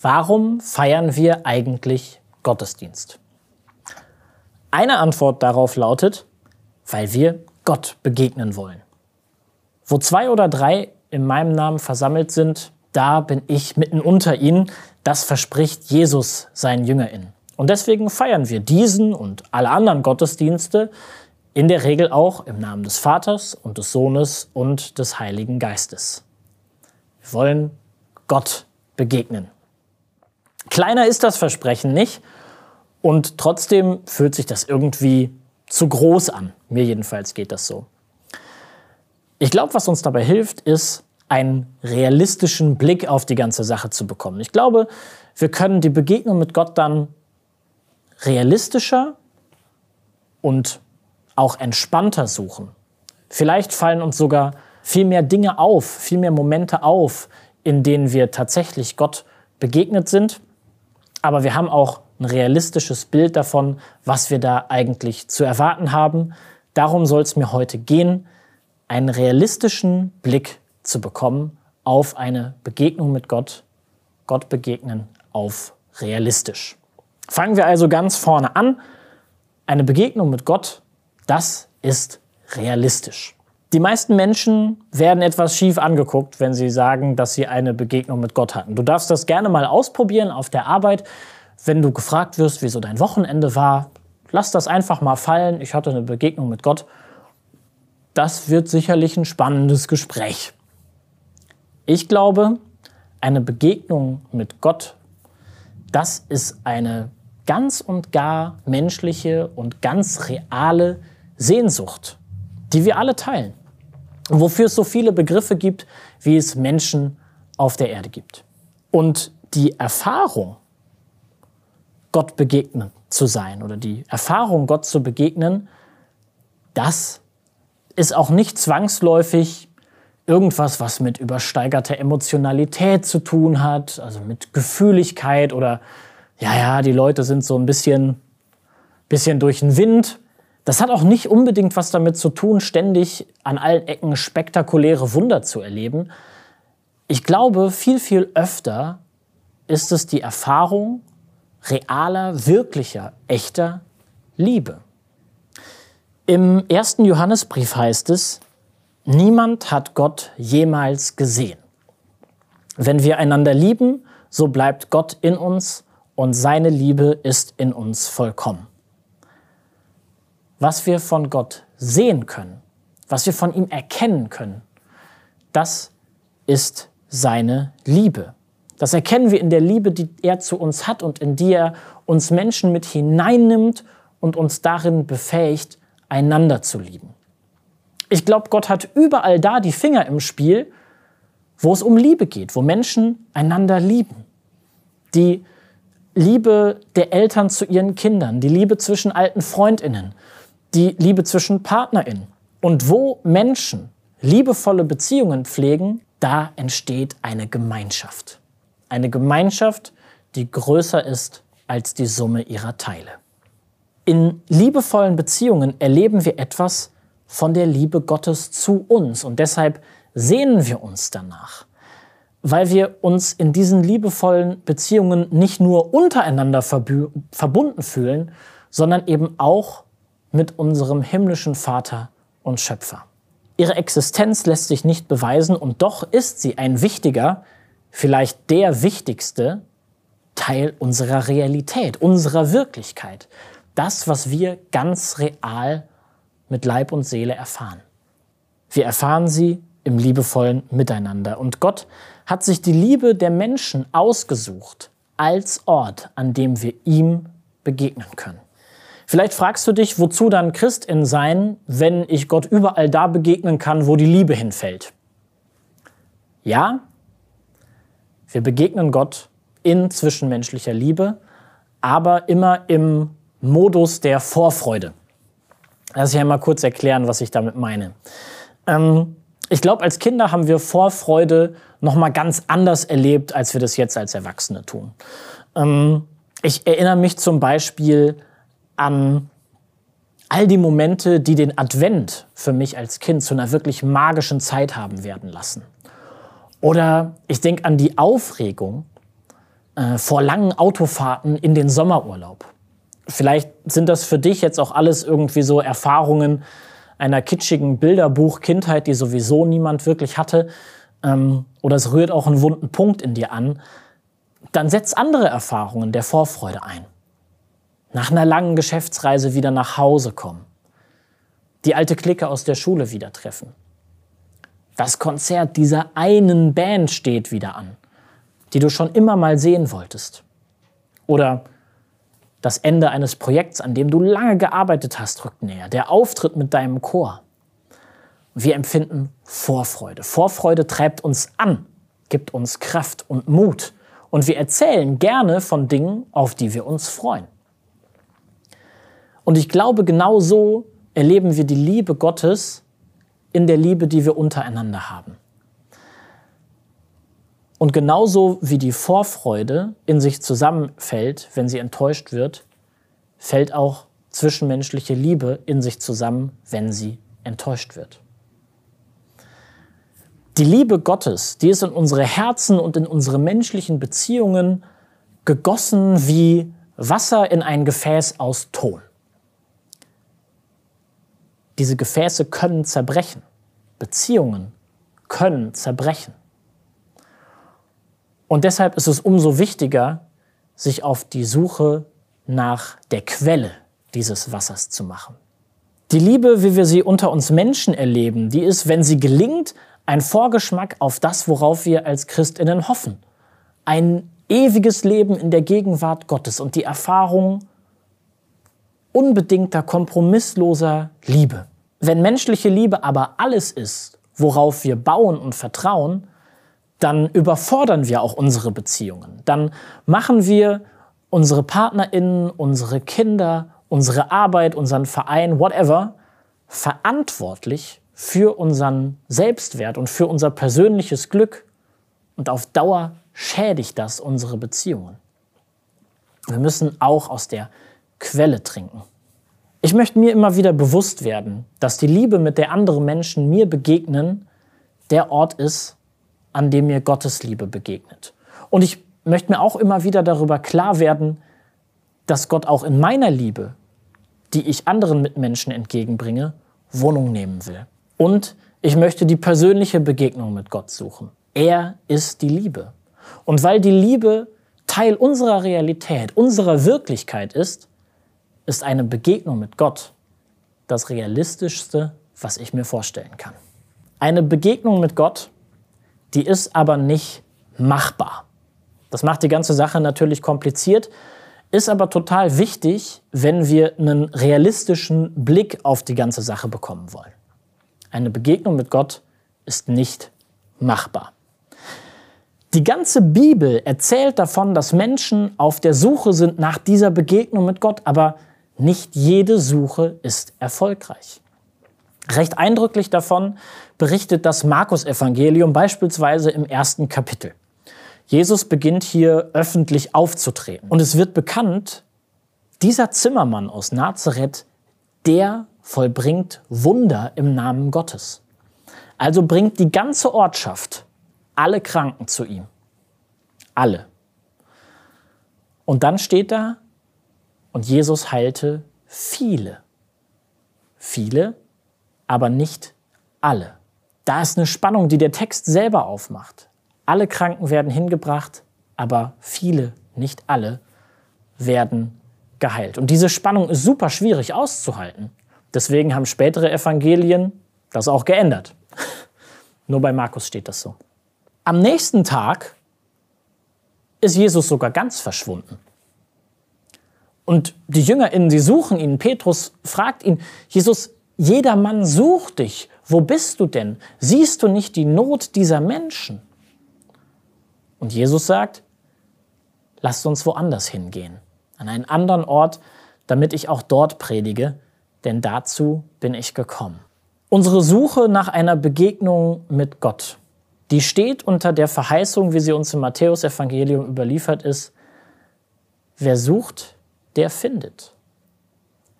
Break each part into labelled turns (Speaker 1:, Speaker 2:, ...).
Speaker 1: Warum feiern wir eigentlich Gottesdienst? Eine Antwort darauf lautet, weil wir Gott begegnen wollen. Wo zwei oder drei in meinem Namen versammelt sind, da bin ich mitten unter ihnen. Das verspricht Jesus seinen JüngerInnen. Und deswegen feiern wir diesen und alle anderen Gottesdienste in der Regel auch im Namen des Vaters und des Sohnes und des Heiligen Geistes. Wir wollen Gott begegnen. Kleiner ist das Versprechen nicht und trotzdem fühlt sich das irgendwie zu groß an. Mir jedenfalls geht das so. Ich glaube, was uns dabei hilft, ist, einen realistischen Blick auf die ganze Sache zu bekommen. Ich glaube, wir können die Begegnung mit Gott dann realistischer und auch entspannter suchen. Vielleicht fallen uns sogar viel mehr Dinge auf, viel mehr Momente auf, in denen wir tatsächlich Gott begegnet sind. Aber wir haben auch ein realistisches Bild davon, was wir da eigentlich zu erwarten haben. Darum soll es mir heute gehen, einen realistischen Blick zu bekommen auf eine Begegnung mit Gott, Gott begegnen auf realistisch. Fangen wir also ganz vorne an. Eine Begegnung mit Gott, das ist realistisch. Die meisten Menschen werden etwas schief angeguckt, wenn sie sagen, dass sie eine Begegnung mit Gott hatten. Du darfst das gerne mal ausprobieren auf der Arbeit. Wenn du gefragt wirst, wieso dein Wochenende war, lass das einfach mal fallen. Ich hatte eine Begegnung mit Gott. Das wird sicherlich ein spannendes Gespräch. Ich glaube, eine Begegnung mit Gott, das ist eine ganz und gar menschliche und ganz reale Sehnsucht, die wir alle teilen. Und wofür es so viele Begriffe gibt, wie es Menschen auf der Erde gibt. Und die Erfahrung, Gott begegnen zu sein oder die Erfahrung, Gott zu begegnen, das ist auch nicht zwangsläufig irgendwas, was mit übersteigerter Emotionalität zu tun hat, also mit Gefühligkeit oder ja, ja, die Leute sind so ein bisschen, bisschen durch den Wind. Das hat auch nicht unbedingt was damit zu tun, ständig an allen Ecken spektakuläre Wunder zu erleben. Ich glaube, viel, viel öfter ist es die Erfahrung realer, wirklicher, echter Liebe. Im ersten Johannesbrief heißt es, niemand hat Gott jemals gesehen. Wenn wir einander lieben, so bleibt Gott in uns und seine Liebe ist in uns vollkommen. Was wir von Gott sehen können, was wir von ihm erkennen können, das ist seine Liebe. Das erkennen wir in der Liebe, die er zu uns hat und in die er uns Menschen mit hineinnimmt und uns darin befähigt, einander zu lieben. Ich glaube, Gott hat überall da die Finger im Spiel, wo es um Liebe geht, wo Menschen einander lieben, die Liebe der Eltern zu ihren Kindern, die Liebe zwischen alten Freundinnen, die Liebe zwischen Partnerinnen. Und wo Menschen liebevolle Beziehungen pflegen, da entsteht eine Gemeinschaft. Eine Gemeinschaft, die größer ist als die Summe ihrer Teile. In liebevollen Beziehungen erleben wir etwas von der Liebe Gottes zu uns und deshalb sehnen wir uns danach weil wir uns in diesen liebevollen Beziehungen nicht nur untereinander verbunden fühlen, sondern eben auch mit unserem himmlischen Vater und Schöpfer. Ihre Existenz lässt sich nicht beweisen und doch ist sie ein wichtiger, vielleicht der wichtigste Teil unserer Realität, unserer Wirklichkeit. Das, was wir ganz real mit Leib und Seele erfahren. Wir erfahren sie im liebevollen Miteinander. Und Gott hat sich die Liebe der Menschen ausgesucht als Ort, an dem wir ihm begegnen können. Vielleicht fragst du dich, wozu dann Christin sein, wenn ich Gott überall da begegnen kann, wo die Liebe hinfällt. Ja, wir begegnen Gott in zwischenmenschlicher Liebe, aber immer im Modus der Vorfreude. Lass ich einmal kurz erklären, was ich damit meine. Ähm, ich glaube, als Kinder haben wir Vorfreude noch mal ganz anders erlebt, als wir das jetzt als Erwachsene tun. Ähm, ich erinnere mich zum Beispiel an all die Momente, die den Advent für mich als Kind zu einer wirklich magischen Zeit haben werden lassen. Oder ich denke an die Aufregung, äh, vor langen Autofahrten in den Sommerurlaub. Vielleicht sind das für dich jetzt auch alles irgendwie so Erfahrungen einer kitschigen Bilderbuch-Kindheit, die sowieso niemand wirklich hatte. Ähm, oder es rührt auch einen wunden Punkt in dir an. Dann setz andere Erfahrungen der Vorfreude ein. Nach einer langen Geschäftsreise wieder nach Hause kommen. Die alte Clique aus der Schule wieder treffen. Das Konzert dieser einen Band steht wieder an, die du schon immer mal sehen wolltest. Oder das Ende eines Projekts, an dem du lange gearbeitet hast, rückt näher. Der Auftritt mit deinem Chor. Wir empfinden Vorfreude. Vorfreude treibt uns an, gibt uns Kraft und Mut. Und wir erzählen gerne von Dingen, auf die wir uns freuen. Und ich glaube, genau so erleben wir die Liebe Gottes in der Liebe, die wir untereinander haben. Und genauso wie die Vorfreude in sich zusammenfällt, wenn sie enttäuscht wird, fällt auch zwischenmenschliche Liebe in sich zusammen, wenn sie enttäuscht wird. Die Liebe Gottes, die ist in unsere Herzen und in unsere menschlichen Beziehungen gegossen wie Wasser in ein Gefäß aus Ton. Diese Gefäße können zerbrechen. Beziehungen können zerbrechen. Und deshalb ist es umso wichtiger, sich auf die Suche nach der Quelle dieses Wassers zu machen. Die Liebe, wie wir sie unter uns Menschen erleben, die ist, wenn sie gelingt, ein Vorgeschmack auf das, worauf wir als Christinnen hoffen. Ein ewiges Leben in der Gegenwart Gottes und die Erfahrung unbedingter, kompromissloser Liebe. Wenn menschliche Liebe aber alles ist, worauf wir bauen und vertrauen, dann überfordern wir auch unsere Beziehungen. Dann machen wir unsere PartnerInnen, unsere Kinder, unsere Arbeit, unseren Verein, whatever, verantwortlich für unseren Selbstwert und für unser persönliches Glück. Und auf Dauer schädigt das unsere Beziehungen. Wir müssen auch aus der Quelle trinken. Ich möchte mir immer wieder bewusst werden, dass die Liebe, mit der andere Menschen mir begegnen, der Ort ist, an dem mir Gottes Liebe begegnet. Und ich möchte mir auch immer wieder darüber klar werden, dass Gott auch in meiner Liebe, die ich anderen Mitmenschen entgegenbringe, Wohnung nehmen will. Und ich möchte die persönliche Begegnung mit Gott suchen. Er ist die Liebe. Und weil die Liebe Teil unserer Realität, unserer Wirklichkeit ist, ist eine Begegnung mit Gott das Realistischste, was ich mir vorstellen kann. Eine Begegnung mit Gott die ist aber nicht machbar. Das macht die ganze Sache natürlich kompliziert, ist aber total wichtig, wenn wir einen realistischen Blick auf die ganze Sache bekommen wollen. Eine Begegnung mit Gott ist nicht machbar. Die ganze Bibel erzählt davon, dass Menschen auf der Suche sind nach dieser Begegnung mit Gott, aber nicht jede Suche ist erfolgreich. Recht eindrücklich davon berichtet das Markus-Evangelium beispielsweise im ersten Kapitel. Jesus beginnt hier öffentlich aufzutreten. Und es wird bekannt, dieser Zimmermann aus Nazareth, der vollbringt Wunder im Namen Gottes. Also bringt die ganze Ortschaft alle Kranken zu ihm. Alle. Und dann steht da, und Jesus heilte viele. Viele aber nicht alle. Da ist eine Spannung, die der Text selber aufmacht. Alle Kranken werden hingebracht, aber viele, nicht alle, werden geheilt. Und diese Spannung ist super schwierig auszuhalten. Deswegen haben spätere Evangelien das auch geändert. Nur bei Markus steht das so. Am nächsten Tag ist Jesus sogar ganz verschwunden. Und die JüngerInnen, sie suchen ihn. Petrus fragt ihn, Jesus, jeder Mann sucht dich. Wo bist du denn? Siehst du nicht die Not dieser Menschen? Und Jesus sagt, lasst uns woanders hingehen, an einen anderen Ort, damit ich auch dort predige, denn dazu bin ich gekommen. Unsere Suche nach einer Begegnung mit Gott, die steht unter der Verheißung, wie sie uns im Matthäusevangelium überliefert ist, wer sucht, der findet.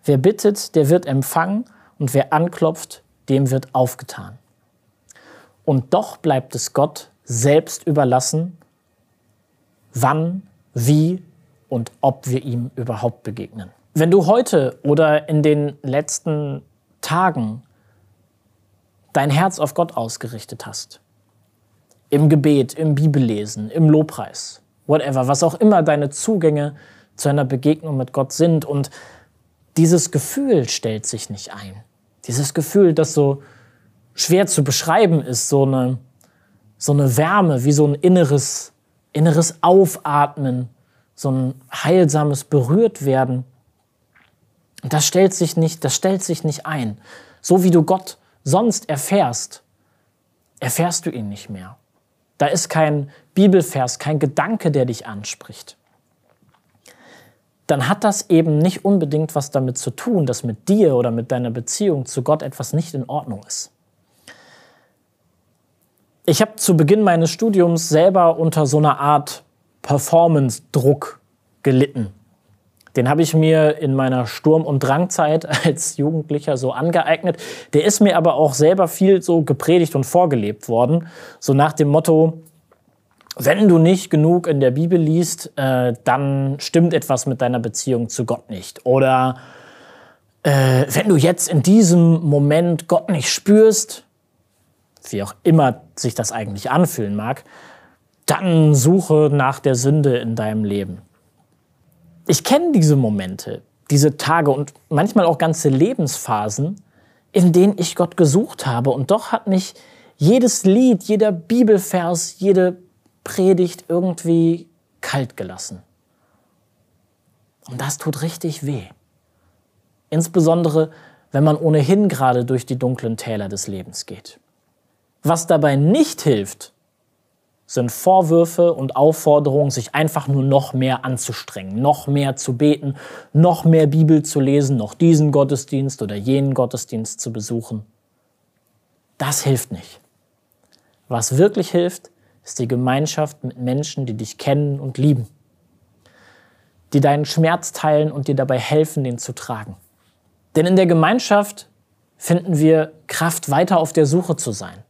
Speaker 1: Wer bittet, der wird empfangen und wer anklopft, dem wird aufgetan. Und doch bleibt es Gott selbst überlassen, wann wie und ob wir ihm überhaupt begegnen. Wenn du heute oder in den letzten Tagen dein Herz auf Gott ausgerichtet hast, im Gebet, im Bibellesen, im Lobpreis, whatever, was auch immer deine Zugänge zu einer Begegnung mit Gott sind und dieses Gefühl stellt sich nicht ein. Dieses Gefühl, das so schwer zu beschreiben ist, so eine, so eine Wärme, wie so ein inneres, inneres Aufatmen, so ein heilsames Berührtwerden. Und das stellt sich nicht, das stellt sich nicht ein. So wie du Gott sonst erfährst, erfährst du ihn nicht mehr. Da ist kein Bibelvers, kein Gedanke, der dich anspricht. Dann hat das eben nicht unbedingt was damit zu tun, dass mit dir oder mit deiner Beziehung zu Gott etwas nicht in Ordnung ist. Ich habe zu Beginn meines Studiums selber unter so einer Art Performance-Druck gelitten. Den habe ich mir in meiner Sturm- und Drangzeit als Jugendlicher so angeeignet. Der ist mir aber auch selber viel so gepredigt und vorgelebt worden. So nach dem Motto, wenn du nicht genug in der Bibel liest, äh, dann stimmt etwas mit deiner Beziehung zu Gott nicht. Oder äh, wenn du jetzt in diesem Moment Gott nicht spürst, wie auch immer sich das eigentlich anfühlen mag, dann suche nach der Sünde in deinem Leben. Ich kenne diese Momente, diese Tage und manchmal auch ganze Lebensphasen, in denen ich Gott gesucht habe. Und doch hat mich jedes Lied, jeder Bibelvers, jede Predigt irgendwie kalt gelassen. Und das tut richtig weh. Insbesondere, wenn man ohnehin gerade durch die dunklen Täler des Lebens geht. Was dabei nicht hilft, sind Vorwürfe und Aufforderungen, sich einfach nur noch mehr anzustrengen, noch mehr zu beten, noch mehr Bibel zu lesen, noch diesen Gottesdienst oder jenen Gottesdienst zu besuchen. Das hilft nicht. Was wirklich hilft, ist die Gemeinschaft mit Menschen, die dich kennen und lieben, die deinen Schmerz teilen und dir dabei helfen, den zu tragen. Denn in der Gemeinschaft finden wir Kraft, weiter auf der Suche zu sein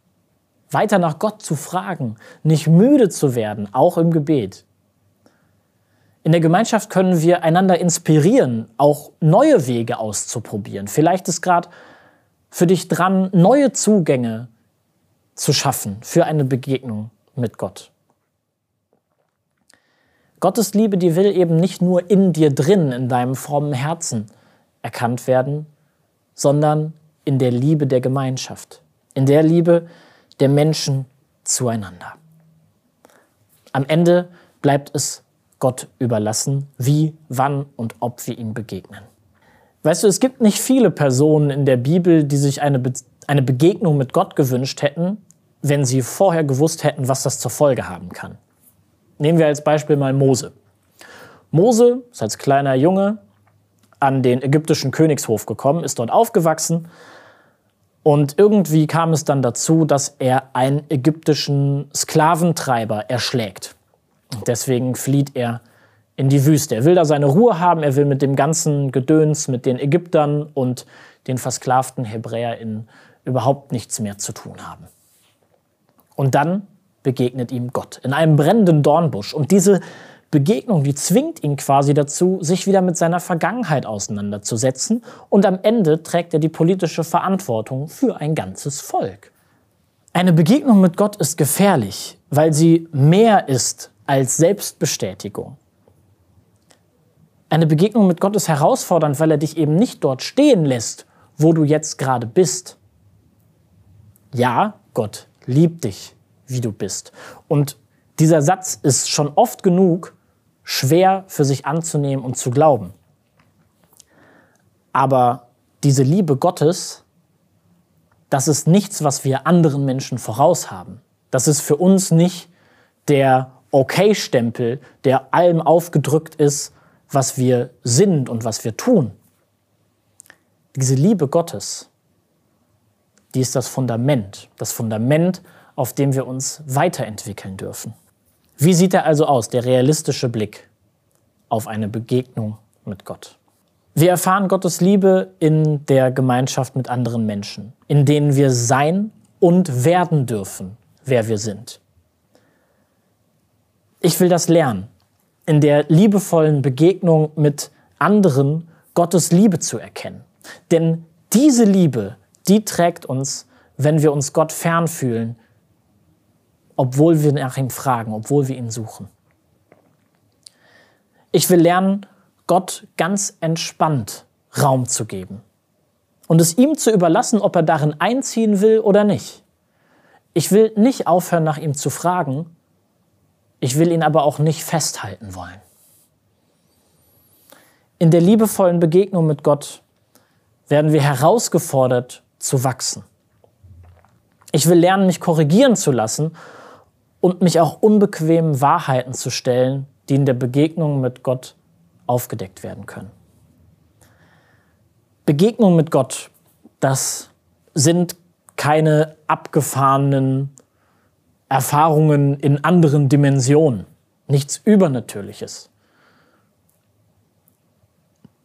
Speaker 1: weiter nach Gott zu fragen, nicht müde zu werden, auch im Gebet. In der Gemeinschaft können wir einander inspirieren, auch neue Wege auszuprobieren. Vielleicht ist gerade für dich dran, neue Zugänge zu schaffen für eine Begegnung mit Gott. Gottes Liebe, die will eben nicht nur in dir drin, in deinem frommen Herzen erkannt werden, sondern in der Liebe der Gemeinschaft, in der Liebe, der Menschen zueinander. Am Ende bleibt es Gott überlassen, wie, wann und ob wir ihm begegnen. Weißt du, es gibt nicht viele Personen in der Bibel, die sich eine, Be eine Begegnung mit Gott gewünscht hätten, wenn sie vorher gewusst hätten, was das zur Folge haben kann. Nehmen wir als Beispiel mal Mose. Mose ist als kleiner Junge an den ägyptischen Königshof gekommen, ist dort aufgewachsen und irgendwie kam es dann dazu, dass er einen ägyptischen Sklaventreiber erschlägt. Und deswegen flieht er in die Wüste. Er will da seine Ruhe haben, er will mit dem ganzen Gedöns, mit den Ägyptern und den versklavten HebräerInnen überhaupt nichts mehr zu tun haben. Und dann begegnet ihm Gott in einem brennenden Dornbusch. Und diese Begegnung, die zwingt ihn quasi dazu, sich wieder mit seiner Vergangenheit auseinanderzusetzen und am Ende trägt er die politische Verantwortung für ein ganzes Volk. Eine Begegnung mit Gott ist gefährlich, weil sie mehr ist als Selbstbestätigung. Eine Begegnung mit Gott ist herausfordernd, weil er dich eben nicht dort stehen lässt, wo du jetzt gerade bist. Ja, Gott liebt dich, wie du bist. Und dieser Satz ist schon oft genug schwer für sich anzunehmen und zu glauben. Aber diese Liebe Gottes, das ist nichts, was wir anderen Menschen voraus haben. Das ist für uns nicht der Okay-Stempel, der allem aufgedrückt ist, was wir sind und was wir tun. Diese Liebe Gottes, die ist das Fundament, das Fundament, auf dem wir uns weiterentwickeln dürfen. Wie sieht er also aus, der realistische Blick auf eine Begegnung mit Gott? Wir erfahren Gottes Liebe in der Gemeinschaft mit anderen Menschen, in denen wir sein und werden dürfen, wer wir sind. Ich will das lernen. in der liebevollen Begegnung mit anderen Gottes Liebe zu erkennen. Denn diese Liebe, die trägt uns, wenn wir uns Gott fern fühlen, obwohl wir nach ihm fragen, obwohl wir ihn suchen. Ich will lernen, Gott ganz entspannt Raum zu geben und es ihm zu überlassen, ob er darin einziehen will oder nicht. Ich will nicht aufhören, nach ihm zu fragen, ich will ihn aber auch nicht festhalten wollen. In der liebevollen Begegnung mit Gott werden wir herausgefordert zu wachsen. Ich will lernen, mich korrigieren zu lassen und mich auch unbequemen Wahrheiten zu stellen, die in der Begegnung mit Gott aufgedeckt werden können. Begegnung mit Gott, das sind keine abgefahrenen Erfahrungen in anderen Dimensionen, nichts Übernatürliches.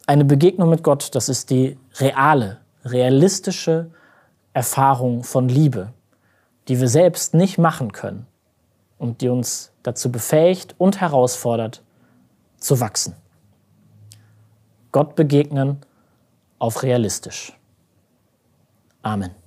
Speaker 1: Eine Begegnung mit Gott, das ist die reale, realistische Erfahrung von Liebe, die wir selbst nicht machen können und die uns dazu befähigt und herausfordert, zu wachsen. Gott begegnen auf realistisch. Amen.